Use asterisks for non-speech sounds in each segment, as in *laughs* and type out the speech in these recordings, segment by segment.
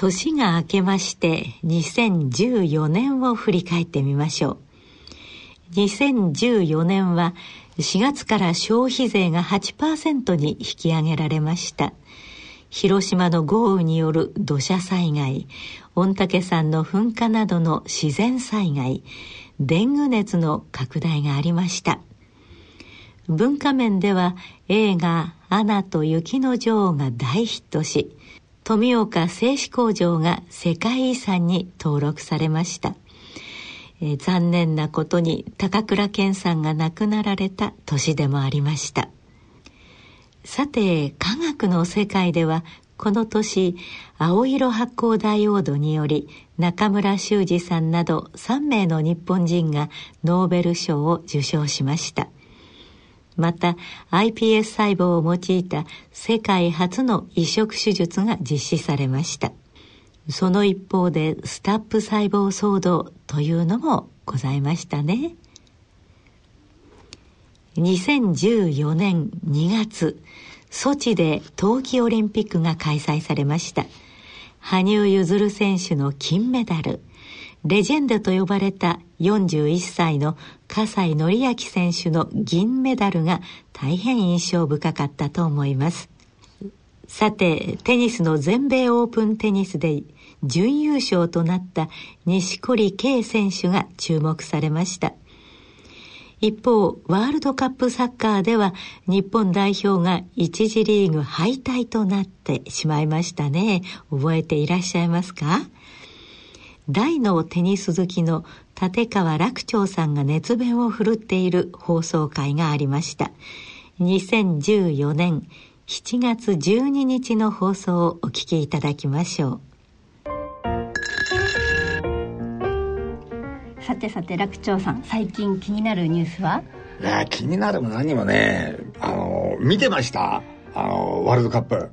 年が明けまして2014年を振り返ってみましょう。2014年は4月から消費税が8%に引き上げられました。広島の豪雨による土砂災害、御嶽山の噴火などの自然災害、デング熱の拡大がありました。文化面では映画「アナと雪の女王」が大ヒットし富岡製紙工場が世界遺産に登録されました、えー、残念なことに高倉健さんが亡くなられた年でもありました。さて科学の世界ではこの年青色発光ダイオードにより中村修二さんなど3名の日本人がノーベル賞を受賞しました。また iPS 細胞を用いた世界初の移植手術が実施されました。その一方でスタップ細胞騒動というのもございましたね。2014年2月ソチで冬季オリンピックが開催されました。羽生結弦選手の金メダル。レジェンドと呼ばれた41歳の葛西紀明選手の銀メダルが大変印象深かったと思います。さてテニスの全米オープンテニスで準優勝となった錦織圭選手が注目されました。一方、ワールドカップサッカーでは日本代表が一次リーグ敗退となってしまいましたね。覚えていらっしゃいますか？大のテニス好きの立川楽長さんが熱弁を振るっている放送会がありました。2014年7月12日の放送をお聞きいただきましょう。さてさて楽長さん最近気になるニュースは？いや気になるも何もねあの見てました？あのワールドカップ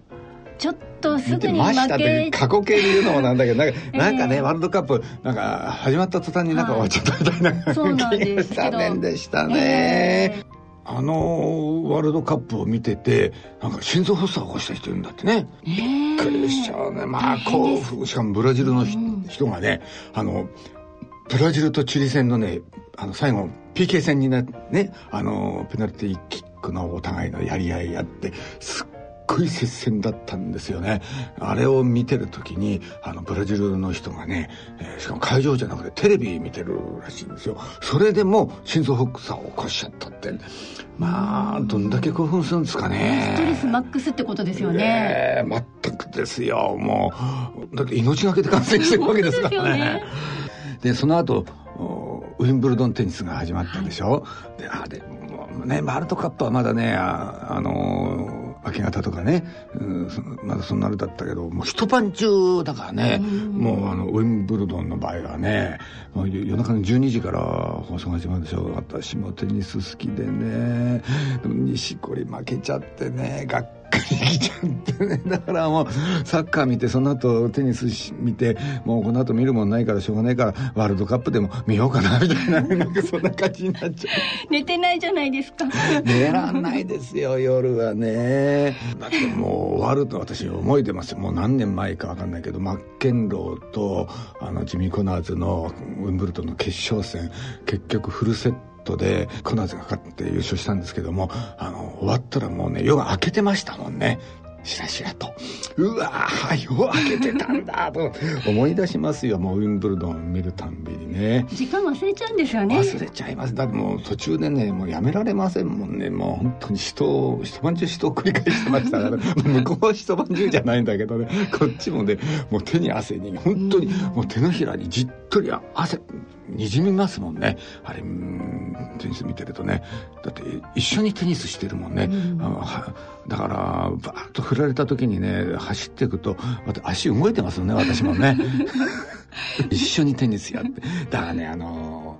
ちょっとすぐに負け。過去形で言うのもなんだけどなんか *laughs* えー、なんかねワールドカップなんか始まった途端になんか終わっちゃったみたいな、はい、そうなんです残念でしたね、えーあのワールドカップを見ててなんか心臓発作を起こした人いるんだってね、えー、びっくりしちゃうねまあこうしかもブラジルの、人がねあのブラジルとチリ戦のね、あの、最後、PK 戦になね、あの、ペナルティーキックのお互いのやり合いやって、すっごい接戦だったんですよね。あれを見てる時に、あの、ブラジルの人がね、えー、しかも会場じゃなくてテレビ見てるらしいんですよ。それでも心臓発作を起こしちゃったって。まあ、どんだけ興奮するんですかね。ストレスマックスってことですよね。えー、全くですよ。もう、だって命がけで感染してるわけですからね。でその後ウィンブルドンテニスが始まったでしょ、はい、であでもねワールドカップはまだねあ、あの明け方とかね、うん、まだそんなあれだったけどもう一晩中だからね、もうあのウィンブルドンの場合はね夜中の12時から放送が始まるでしょ私もテニス好きでね。錦織負けちゃってねがっかりきちゃってねだからもうサッカー見てその後テニス見てもうこの後見るもんないからしょうがないからワールドカップでも見ようかなみたいななんかそんな感じになっちゃう。*laughs* 寝てないじゃないですか寝らんないですよ夜はね。だってもうワールド私覚えてます。もう何年前か分かんないけどマッケンローとあのジミー・コナーズのウィンブルドンの決勝戦結局フルセットトでコナーズが勝って優勝したんですけどもあの終わったらもうね夜が明けてましたもんね。しらしらと。うわー夜明けてたんだと。思い出しますよもうウィンブルドン見るたんびにね。時間忘れちゃうんですよね。忘れちゃいます。だってもう途中でねもうやめられませんもんね。もう本当に人一晩中人を繰り返してましたから *laughs* 向こうは一晩中じゃないんだけどね。こっちもねもう手に汗に本当にもう手のひらにじっとり汗にじみますもんね。あれテニス見てるとね。だって一緒にテニスしてるもんね、うん、だからバーッと振られた時にね走っていくと足動いてますよね私もね。*laughs* 一緒にテニスやって。だからねあの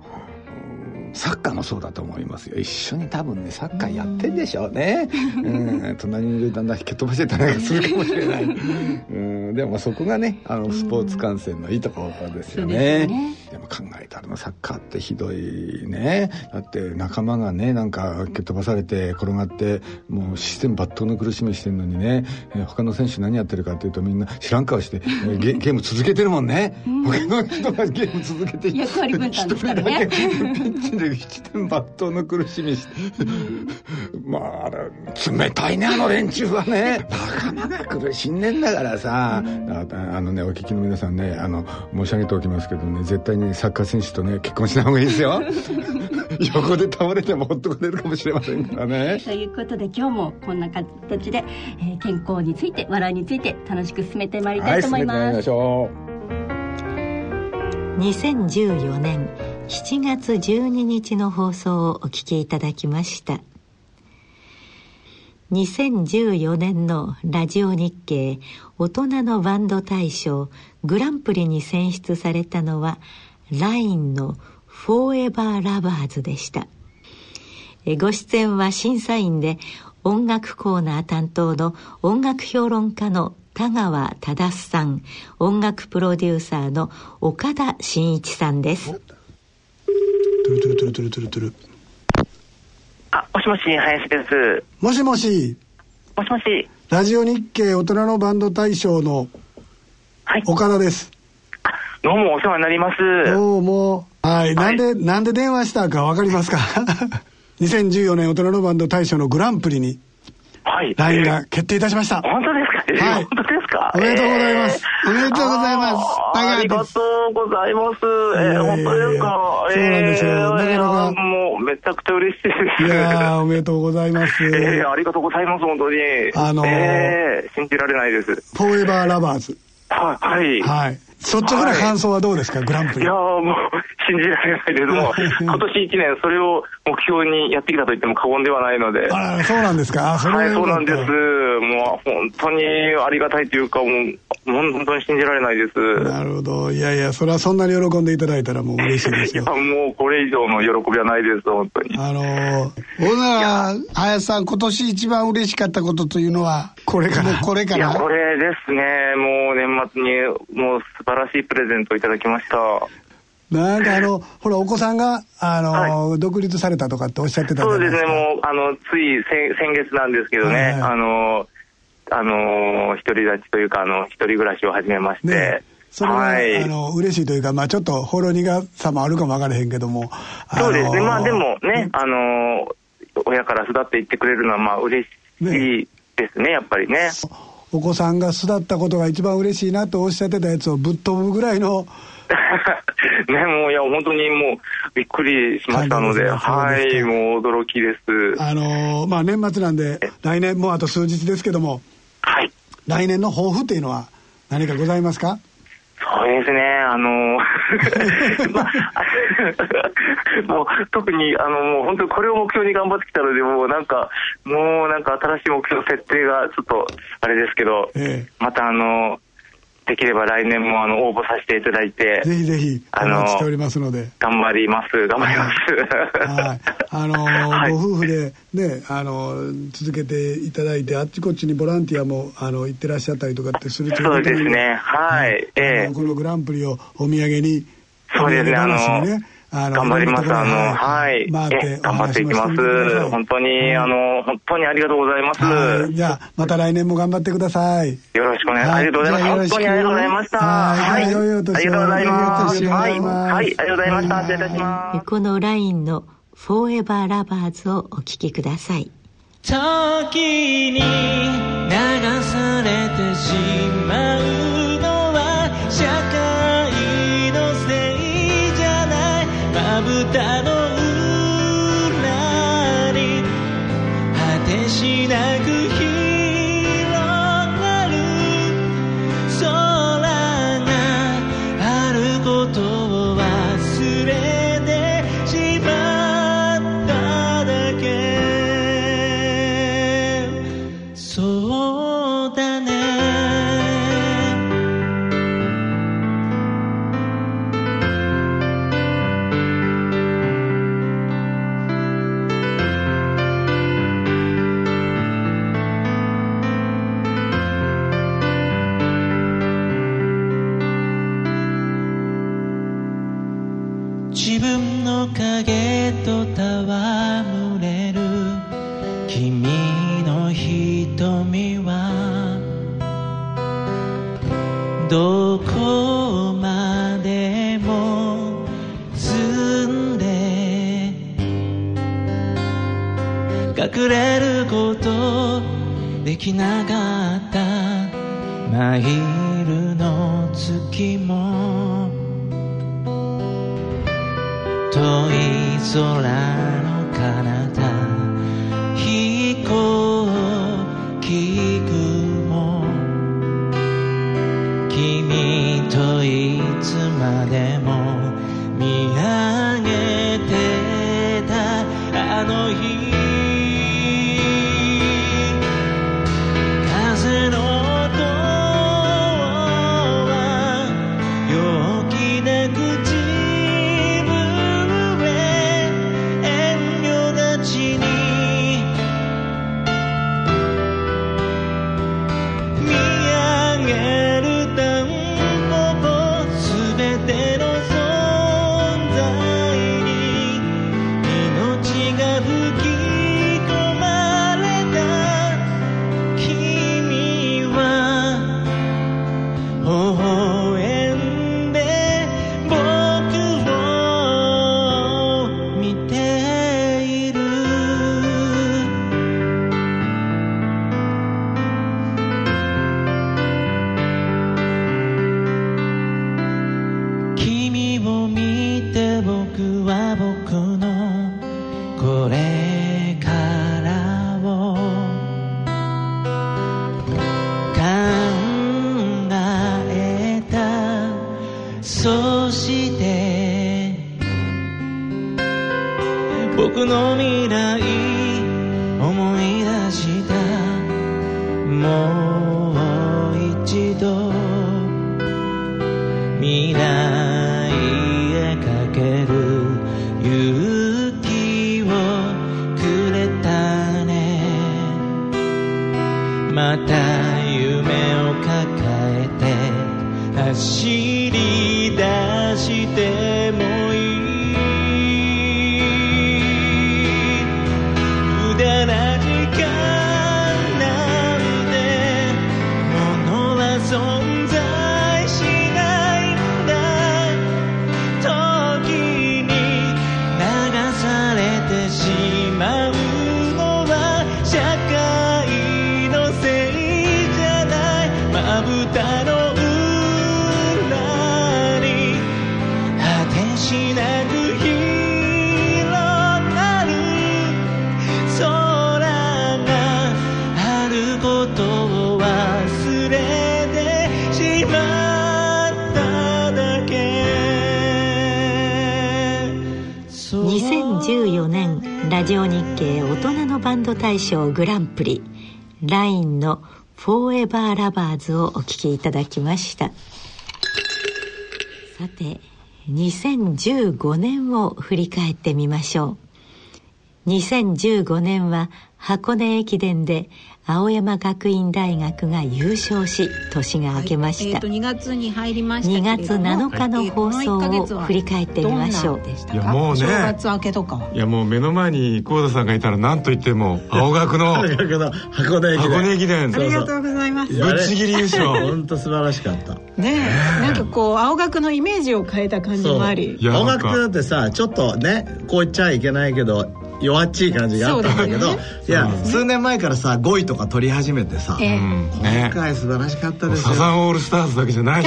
サッカーもそうだと思いますよ。一緒に多分ねサッカーやってんでしょうね、うん、隣にいるだんだん引け飛ばしてたりするかもしれない、うん、でもそこがねあのスポーツ観戦のいいところですよね。でも考えたらサッカーってひどいね。だって仲間がねなんか蹴っ飛ばされて転がってもうシステム抜刀の苦しみしてんのにね、えー、他の選手何やってるかっていうとみんな知らん顔して、えー、ゲゲーム続けてるもんね、うん、他の人がゲーム続けて役割分担ですからね。ピッチで七点抜刀の苦しみして。まああれ冷たいねあの連中はね。仲間が苦しんでんだからさ、うん、あのねお聞きの皆さんねあの申し上げておきますけどね絶対にサッカー選手とね結婚しない方がいいですよ。*laughs* 横で倒れてもほっとかれるかもしれませんからね。ということで今日もこんな形で、えー、健康について笑いについて楽しく進めてまいりたいと思います、はい、進2014年7月12日の放送をお聞きいただきました。2014年のラジオ日経大人のバンド大賞グランプリに選出されたのはラインのフォーエバーラバーズでしたご出演は審査員で音楽コーナー担当の音楽評論家の田川忠さん音楽プロデューサーの岡田真一さんですトゥルトゥルトゥルトゥルトゥルトゥルあ、もしもし、林です。もしもし。もしもし。ラジオ日経大人のバンド大賞の岡田です。はい、どうもお世話になります。どうも。はい。なんで、なんで電話したかわかりますか *laughs* ?2014 年大人のバンド大賞のグランプリに、はい。ラインが決定いたしました。本当ですか？はい。本当ですか？おめでとうございます。おめでとうございます。ありがとうございます。えー、本当ですか？そうなんですよ。なかなか。もう、めちゃくちゃ嬉しいです。いやおめでとうございます。*laughs* えー、ありがとうございます、本当に。あのー、えー、信じられないです。フォーエバーラバーズ。はい。はい。率直な感想はどうですか、はい、グランプリ。いやもう、信じられないです。もう、*laughs* 今年1年、それを目標にやってきたと言っても過言ではないので。あそうなんですか？はい、そうなんです。もう、本当にありがたいというか、もう、本当に信じられないです。なるほど。いやいや、それはそんなに喜んでいただいたらもう嬉しいですよ。いや、もうこれ以上の喜びはないです、本当に。あのー、ほなら、林さん、今年一番嬉しかったことというのは、これかな、これかな。いや、これですね。もう年末に、もう素晴らしいプレゼントをいただきました。なんかあの、ほら、お子さんが、あの、はい、独立されたとかっておっしゃってたそうですね、もう、あの、つい先先月なんですけどね、はいはい、あの、あの、独り立ちというか、あの、一人暮らしを始めまして、ねそれは、はい、あの嬉しいというか、まあ、ちょっとほろ苦さもあるかも分からへんけども、そうですね、まあでもね、あの親から巣立っていってくれるのは、まあ嬉しいですね、ねやっぱりね。お子さんが巣立ったことが一番嬉しいなとおっしゃってたやつをぶっ飛ぶぐらいの。*laughs* ね、もういや、本当にもうびっくりしましたので、ではい、もう驚きです。あのー、まあ年末なんで、来年もあと数日ですけども、はい。来年の抱負っていうのは何かございますか？そうですね、あの *laughs* まあ、*laughs* もう特にあのもう本当にこれを目標に頑張ってきたので、もうなんか、もうなんか新しい目標設定がちょっとあれですけど、ええ、またあの、できれば来年もあの応募させていただいて、ぜひぜひ、あの、しておりますので。頑張ります、頑張ります。はい。あの、*laughs* はい、ご夫婦でね、あの、続けていただいて、あっちこっちにボランティアも、あの、行ってらっしゃったりとかってするとそうですね、はい。ええこのグランプリをお土産に、そうですね、あの、あの頑張ります。あの、はい。頑張っていきます。本当に、あの、本当にありがとうございます。じゃあ、また来年も頑張ってください。よろしくお願いします。ありがとうございます。本当にありがとうございました。はい。ありがとうございます。はい。はい。ありがとうございました。失礼いたします。このラインのフォーエバーラバーズをお聞きください。時に流されてしまうのはたの自分の影と戯れる。君の瞳はどこまでも澄んで隠れることできなかった。真昼い空ド大賞グランプリ LINE の「フォーエバーラバーズ」をお聴きいただきました。さて2015年を振り返ってみましょう。2015年は箱根駅伝で青山学院大学が優勝し年が明けました、えー、と2月に入りました2月7日の放送を振り返ってみましょう。いやもうね。正月明けとか。いやもう目の前に幸田さんがいたら何と言っても青学の青学の箱根駅伝。箱根駅伝ありがとうございます。ぶっちぎり優勝。本当素晴らしかった。ねえ。なんかこう青学のイメージを変えた感じもあり。青学ってだってさちょっとねこう言っちゃいけないけど弱っちい感じがあったんだけど、ね、いや、数年前からさ5位とか取り始めてさ、えー、今回素晴らしかったですよ。サザンオールスターズだけじゃない。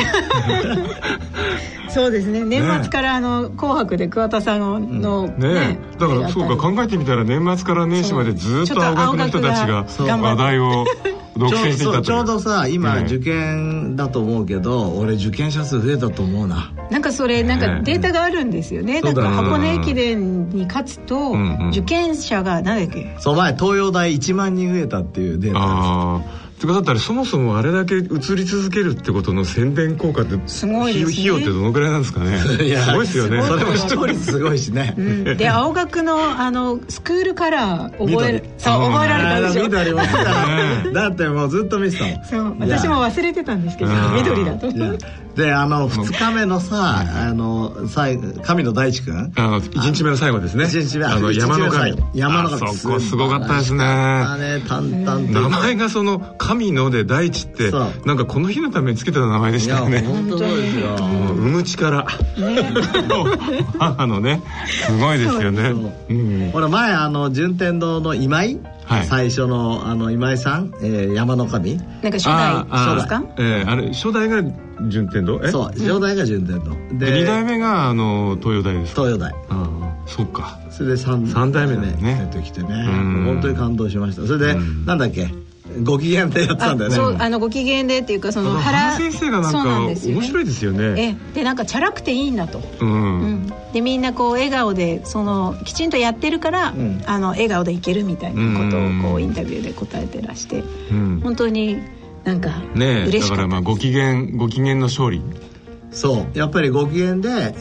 そうですね。年末からあの「紅白」で桑田さんのね,、ね。だからそうか考えてみたら年末から年始までずっと青学の人たちが話題を独占していたちょうどさ今、受験だと思うけど俺受験者数増えたと思うな。なんかそれなんかデータがあるんですよね、だから箱根駅伝に勝つと、受験者が何だっけ。そう前東洋大1万人増えたっていうデータってことだったらそもそもあれだけ映り続けるってことの宣伝効果ってすごいです、ね、費用ってどのくらいなんですかね？すごいですよね。それも視聴率すごいしね、うん、で青学のあのスクールカラー覚えそう覚えられたでしょ緑ますからだってもうずっと見てたそう。私も忘れてたんですけど緑だとであの2日目のさあの神野大地君。あの1日目の最後ですね。1日目あの山の神。山の神。そこすごかったですね。ね。淡々名前がその神野で大地ってなんかこの日のためにつけた名前でしたよね。本当ですよ。産む力。*laughs* 母のね。すごいですよね。ほら前あの順天堂の今井はい、最初のあの今井さん、えー、山の神。なんか初代ですか？えー、あれ初代が順天堂？そう初代が順天堂、で二代目があの東洋大です東洋大。ああそっか。それで三三代目ね。出てきてね。本当に感動しました。それで、なんだっけ？ご機嫌でやってたんだよね。そうあのご機嫌でっていうかその原先生がなんか面白いですよね。えでなんかチャラくていいんだと、うん、うん、でみんなこう笑顔でそのきちんとやってるから、うん、あの笑顔でいけるみたいなことをこうインタビューで答えてらして、うん、本当になんかね嬉しかっただからまあご機嫌ご機嫌の勝利。そう。やっぱりご機嫌で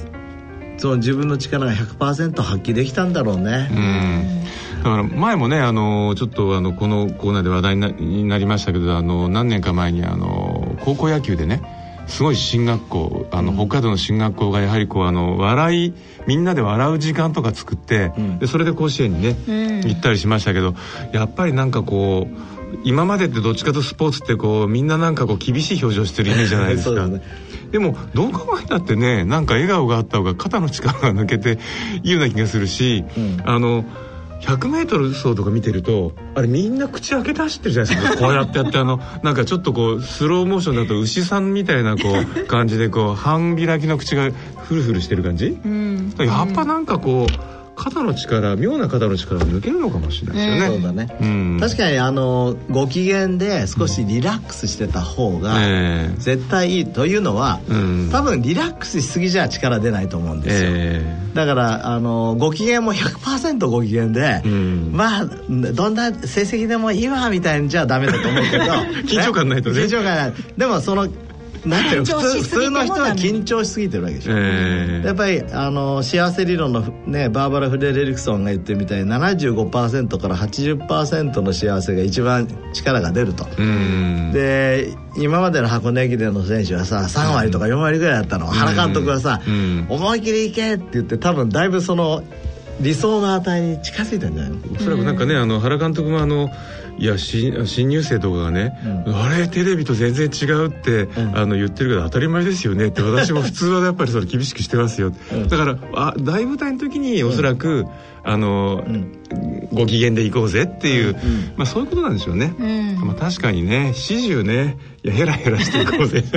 その自分の力が100%発揮できたんだろうね。うんだから前もねあのちょっとあのこのコーナーで話題になりましたけどあの何年か前にあの高校野球でねすごい進学校あの、北海道の進学校がやはりこうあの笑いみんなで笑う時間とか作って、うん、でそれで甲子園にね、うん、行ったりしましたけどやっぱりなんかこう今までってどっちかとスポーツってこうみんななんかこう厳しい表情してるイメージじゃないですか。*laughs* ね、でもどう考えたってねなんか笑顔があった方が肩の力が抜けていいような気がするし、うん、あの 100m 走とか見てるとあれみんな口開けて走ってるじゃないですか。*laughs* こうやってやってあのなんかちょっとこうスローモーションだと牛さんみたいなこう感じでこう半開きの口がフルフルしてる感じ、うん、やっぱなんかこう肩の力妙な肩の力が抜けるのかもしれないですよね、そうだね、うん、確かにあのご機嫌で少しリラックスしてた方が絶対いいというのは、うん、多分リラックスしすぎじゃ力出ないと思うんですよ、えー、だからあのご機嫌も100%ご機嫌で、うん、まあどんな成績でもいいわみたいにじゃダメだと思うけど。*laughs* 緊張感ないとね。緊張感ない。でもそのなんていう普通普通の人は緊張しすぎてるわけでしょ、えー、やっぱりあの幸せ理論の、ね、バーバラ・フレデリクソンが言ってるみたいに75%から80%の幸せが一番力が出ると。で今までの箱根駅伝の選手はさ3割とか4割ぐらいだったの。原監督はさ思い切りいけって言って多分だいぶその理想の値に近づいたんじゃないの？おそらくなんかねあの原監督もあのいや新新入生とかがね、うん、あれテレビと全然違うって、うん、あの言ってるけど当たり前ですよねって私も普通はやっぱりそれ厳しくしてますよ、うん、だからあ大舞台の時におそらく、あの、ご機嫌で行こうぜっていう、まあそういうことなんでしょうね、まあ、確かにね始終ねいやヘラヘラしていこうぜ。*laughs*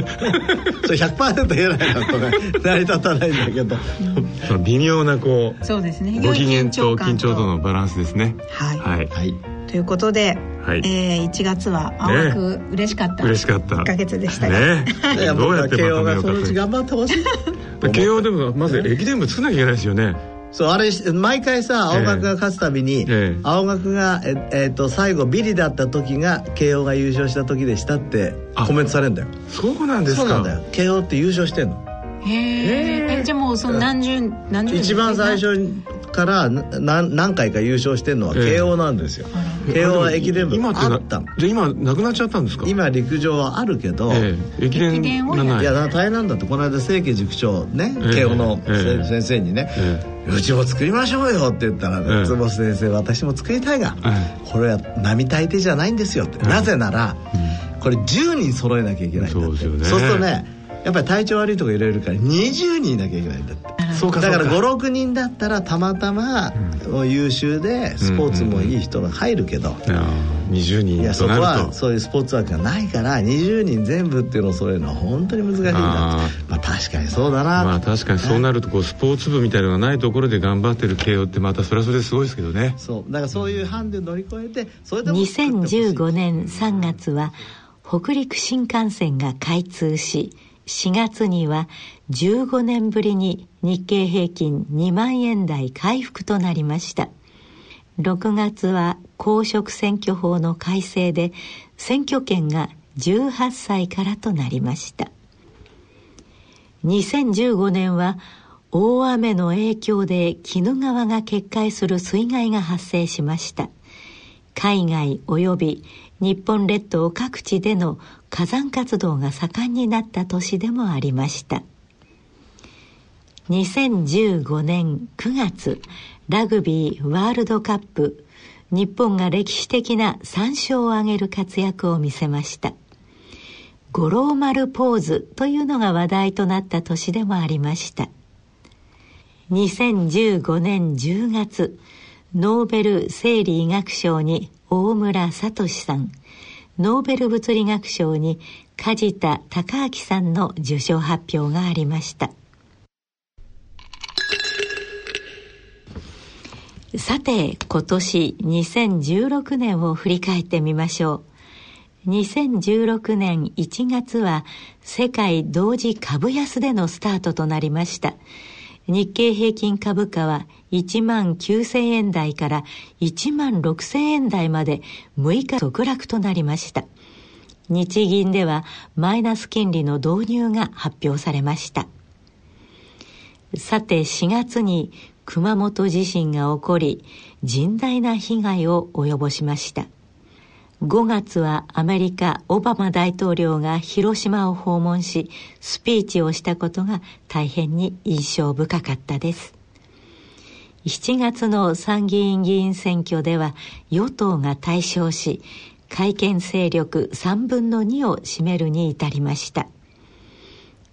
それ100%ヘラヘラとね成り立たないんだけど。その微妙なこうそうですね。ご機嫌と。緊張とのバランスですね。はい、はい、はい、ということではい、えー、1月は青学、ね、嬉しかった。嬉しかった。1か月でしたが、ね、*laughs* どうやって慶応がそのうち頑張ってほしい。*laughs* 慶応でもまず駅伝部作らなきゃいけないですよね。そうあれ毎回さ青学が勝つたびに、えー、青学が、ええー、と最後ビリだった時が慶応が優勝した時でしたってコメントされるんだよ。そうなんですか。そうなんだよ。慶応って優勝してんの。へえじゃあもうその何十何十一番最初から何何回か優勝してるのは慶応なんですよ、えー、慶応は駅伝部あった。のじゃ今なくなっちゃったんですか？今陸上はあるけど、えー、駅伝はな。い。いや大変なんだって。この間清家塾長ね、慶応の、先生にね、うちも作りましょうよって言ったら、ね、坪先生私も作りたいが、これは並大抵じゃないんですよって、なぜなら、これ10人揃えなきゃいけないんだって。そう,、そうするとねやっぱり体調悪いとか入れるから20人いなきゃいけないんだって。そうかだから56人だったらたまたま優秀でスポーツもいい人が入るけど、うんうんうん20人いやそこはそういうスポーツ枠がないから20人全部っていうのをそういうのは本当に難しいんだまあ確かにそうだな。まあ確かにそうなるとこうスポーツ部みたいなのがないところで頑張ってる慶応ってまたそれはそれですごいですけどね。そう。だからそういうハンデ乗り越えてそれでも2015年3月は北陸新幹線が開通し4月には15年ぶりに日経平均2万円台回復となりました。6月は公職選挙法の改正で選挙権が18歳からとなりました。2015年は大雨の影響で鬼怒川が決壊する水害が発生しました。海外及び日本列島各地での火山活動が盛んになった年でもありました。2015年9月ラグビーワールドカップ日本が歴史的な3勝を挙げる活躍を見せました。五郎丸ポーズというのが話題となった年でもありました。2015年10月ノーベル生理医学賞に大村聡さん。ノーベル物理学賞に梶田隆明さんの受賞発表がありました。さて今年2016年を振り返ってみましょう。2016年1月は世界同時株安でのスタートとなりました。日経平均株価は1万9000円台から1万6000円台まで6日続落となりました。日銀ではマイナス金利の導入が発表されました。さて4月に熊本地震が起こり甚大な被害を及ぼしました。5月はアメリカオバマ大統領が広島を訪問しスピーチをしたことが大変に印象深かったです。7月の参議院議員選挙では与党が大勝し改憲勢力3分の2を占めるに至りました。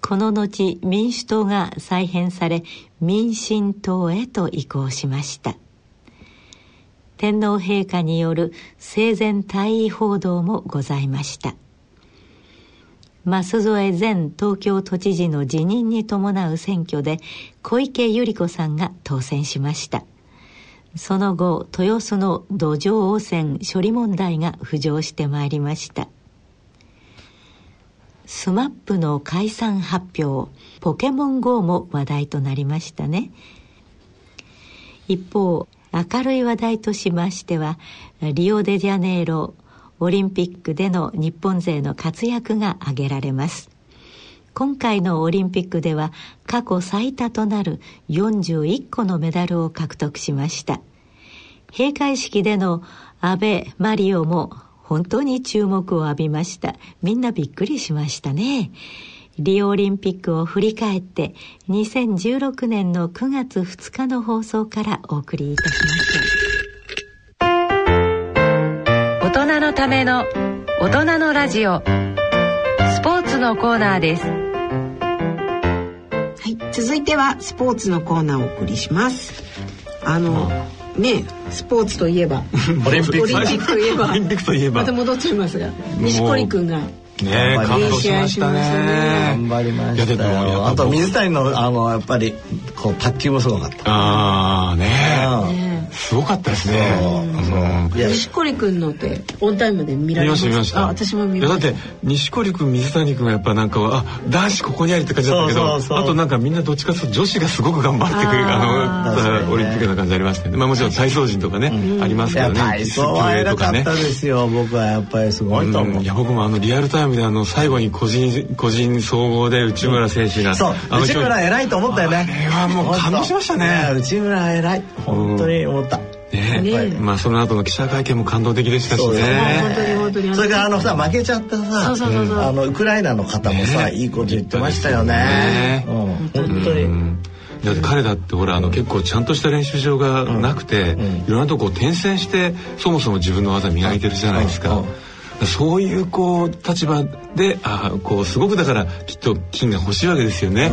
この後民主党が再編され民進党へと移行しました。天皇陛下による生前退位報道もございました。舛添前東京都知事の辞任に伴う選挙で小池百合子さんが当選しました。その後豊洲の土壌汚染処理問題が浮上してまいりました。SMAP の解散発表ポケモン GO も話題となりましたね。一方明るい話題としましてはリオデジャネイロオリンピックでの日本勢の活躍が挙げられます。今回のオリンピックでは過去最多となる41個のメダルを獲得しました。閉会式での安倍マリオも本当に注目を浴びました。みんなびっくりしましたね。リオオリンピックを振り返って2016年の9月2日の放送からお送りいたしました大人のための大人のラジオ。スポーツのコーナーです。はい続いてはスポーツのコーナーをお送りします。あの、ねスポーツといえばオリンピックといえばオリンピックといえば。また戻っちゃいますが錦織君がね感動しましたね。頑張りましたよ。あと水谷のあのやっぱりこう卓球もすごかった。ああねすごかったですね。錦織君のってオンタイムで見られました見ました。あ私も見ました。だって錦織君水谷君はやっぱなんかあ男子ここにありって感じだったけどあとなんかみんなどっちかというと女子がすごく頑張ってくれるあのオリンピックな感じありましたね。まあもちろん体操陣とかねありますけどね。体操は偉かったですよ僕はやっぱりすごいと思う。いや僕もあのリアルタイムであの最後に個人個人総合で内村選手がそう。内村偉いと思ったよね。あれはもう感動しましたね。内村偉い。本当にね。まあその後の記者会見も感動的でしたしね。それからあのさ負けちゃったさあのウクライナの方もさいいこと言ってましたよね。本当に。だって彼だってほらあの結構ちゃんとした練習場がなくて、いろんなとこ転戦してそもそも自分の技磨いてるじゃないですか。そういうこう立場であこうすごくだからきっと金が欲しいわけですよね、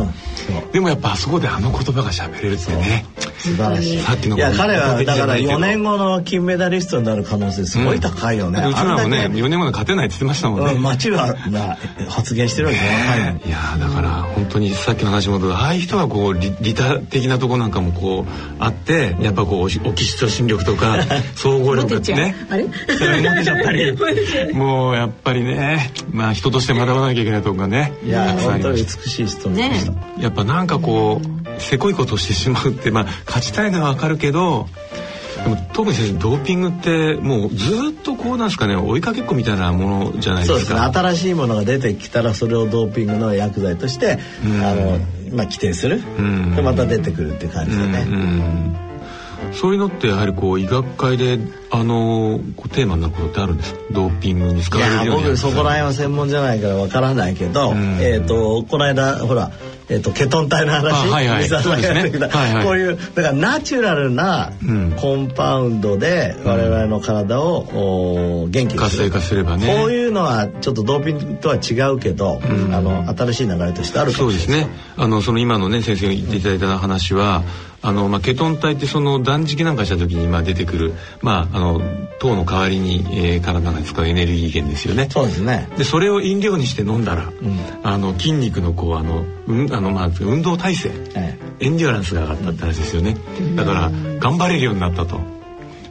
うん、でもやっぱあそこであの言葉が喋れるってね。素晴らしい。さっきのいや彼はだから4年後の金メダリストになる可能性すごい高いよね、うん、内村もね4年後の勝てないって言ってましたもんね、うん、町は発言してるわけね、いやだから本当にさっきの話もああいう人はこう利他的なとこなんかもこうあってやっぱこうオキシトシン力とか *laughs* 総合力ってね。あれ？モテちゃったり *laughs* もうやっぱりねまあ人として学ばなきゃいけないとこがねいや本当に美しい人でした、ね、やっぱなんかこうせこいことをしてしまうってまあ勝ちたいのはわかるけどでも特に先生ドーピングってもうずっとこうなんですかね追いかけっこみたいなものじゃないですか。そうですね。新しいものが出てきたらそれをドーピングの薬剤として、あのまあ規定する、でまた出てくるっていう感じでね、そういうのってやはりこう医学会であのテーマになることってあるんですか？ドーピングに使われるように僕そこら辺は専門じゃないからわからないけど、うん、えっ、ー、とこの間ほらえーと、ケトン体の話、はいはい、さんがやってきた、はいはい、こういうだからナチュラルなコンパウンドで我々の体を、うん、元気にする。活性化すればね。こういうのはちょっとドーピングとは違うけど、うん、あの新しい流れとしてあるかもしれないそうですね。あのその今のね先生が言っていただいた話は、あの、まあ、ケトン体ってその断食なんかした時にまあ出てくる、まあ、あの糖の代わりに、えー、体が使うエネルギー源ですよね。そうですね。でそれを飲料にして飲んだら、うん、あの筋肉のこうあの、うん、あのまあ運動体制、ええ、エンデュアランスが上がったって話ですよね。だから頑張れるようになったと。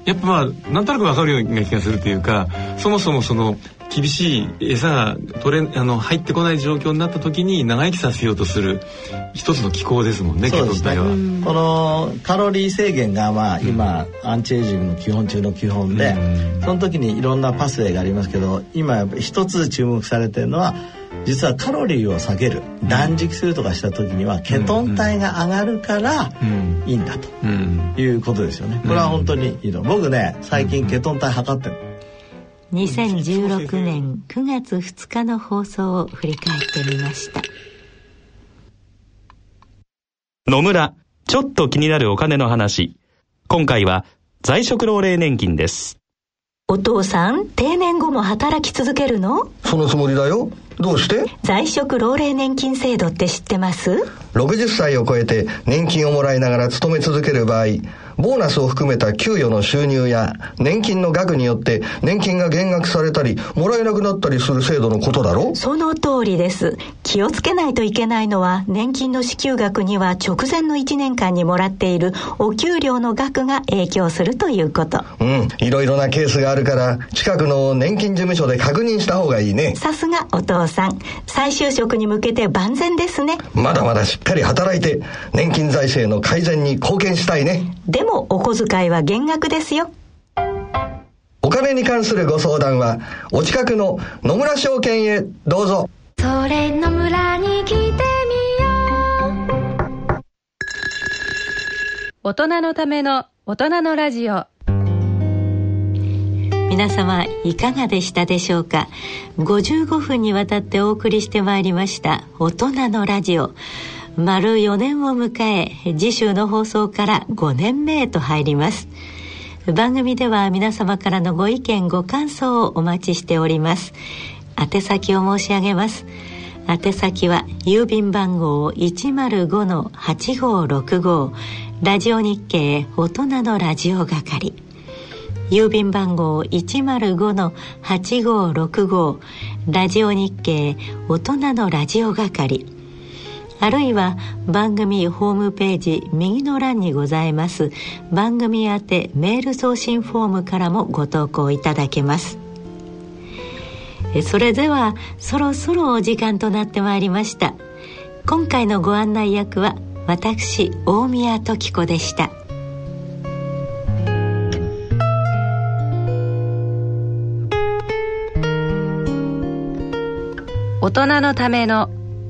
やっぱまあなんとなくわかるような気がするというかそもそもその厳しい餌が取れあの入ってこない状況になった時に長生きさせようとする一つの機構ですもんねケトン体は。このカロリー制限がまあ今、うん、アンチエイジングの基本中の基本で、うん、その時にいろんなパスウェイがありますけど今一つ注目されてるのは実はカロリーを下げる断食するとかした時にはケトン体が上がるからいいんだということですよね。これは本当にいいの。僕ね最近ケトン体測ってる。2016年9月2日の放送を振り返ってみました。野村ちょっと気になるお金の話。今回は在職老齢年金です。お父さん定年後も働き続けるの？そのつもりだよ。どうして？在職老齢年金制度って知ってます？60歳を超えて年金をもらいながら勤め続ける場合ボーナスを含めた給与の収入や年金の額によって年金が減額されたりもらえなくなったりする制度のことだろ？その通りです。気をつけないといけないのは年金の支給額には直前の1年間にもらっているお給料の額が影響するということ。うん。いろいろなケースがあるから近くの年金事務所で確認した方がいいね。さすがお父さん。再就職に向けて万全ですね。まだまだしっかり働いて年金財政の改善に貢献したいね。でもお小遣いは減額ですよ。お金に関するご相談はお近くの野村証券へどうぞ。それ野村に来てみよう。大人のための大人のラジオ。皆様いかがでしたでしょうか？55分にわたってお送りしてまいりました大人のラジオ丸4年を迎え次週の放送から5年目へと入ります。番組では皆様からのご意見ご感想をお待ちしております。宛先を申し上げます。宛先は郵便番号105-8565ラジオ日経大人のラジオ係。郵便番号105-8565ラジオ日経大人のラジオ係。あるいは番組ホームページ右の欄にございます。番組宛てメール送信フォームからもご投稿いただけます。それではそろそろお時間となってまいりました。今回のご案内役は私大宮時子でした。大人のための